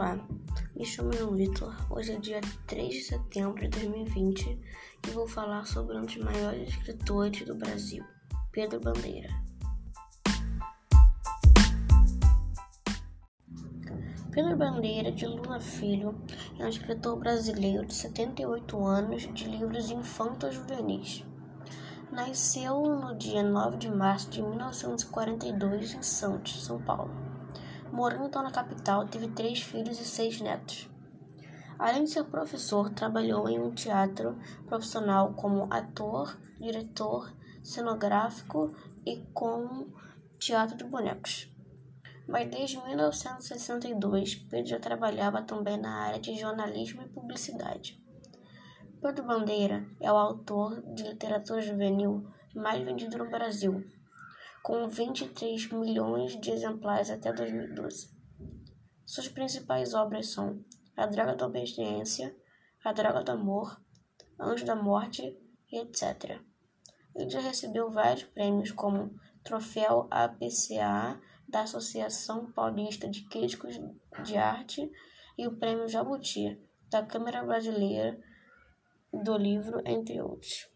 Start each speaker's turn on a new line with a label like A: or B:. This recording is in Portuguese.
A: Olá, me chamo João Vitor. Hoje é dia 3 de setembro de 2020 e vou falar sobre um dos maiores escritores do Brasil, Pedro Bandeira. Pedro Bandeira de Luna Filho é um escritor brasileiro de 78 anos de livros infantos juvenis. Nasceu no dia 9 de março de 1942 em Santos, São Paulo. Morando então na capital, teve três filhos e seis netos. Além de ser professor, trabalhou em um teatro profissional como ator, diretor, cenográfico e com teatro de bonecos. Mas desde 1962, Pedro já trabalhava também na área de jornalismo e publicidade. Pedro Bandeira é o autor de literatura juvenil mais vendido no Brasil, com 23 milhões de exemplares até 2012. Suas principais obras são A Droga da Obediência, A Droga do Amor, Anjo da Morte e etc. Ele já recebeu vários prêmios, como Troféu APCA da Associação Paulista de Críticos de Arte e o Prêmio Jabuti da Câmara Brasileira do Livro, entre outros.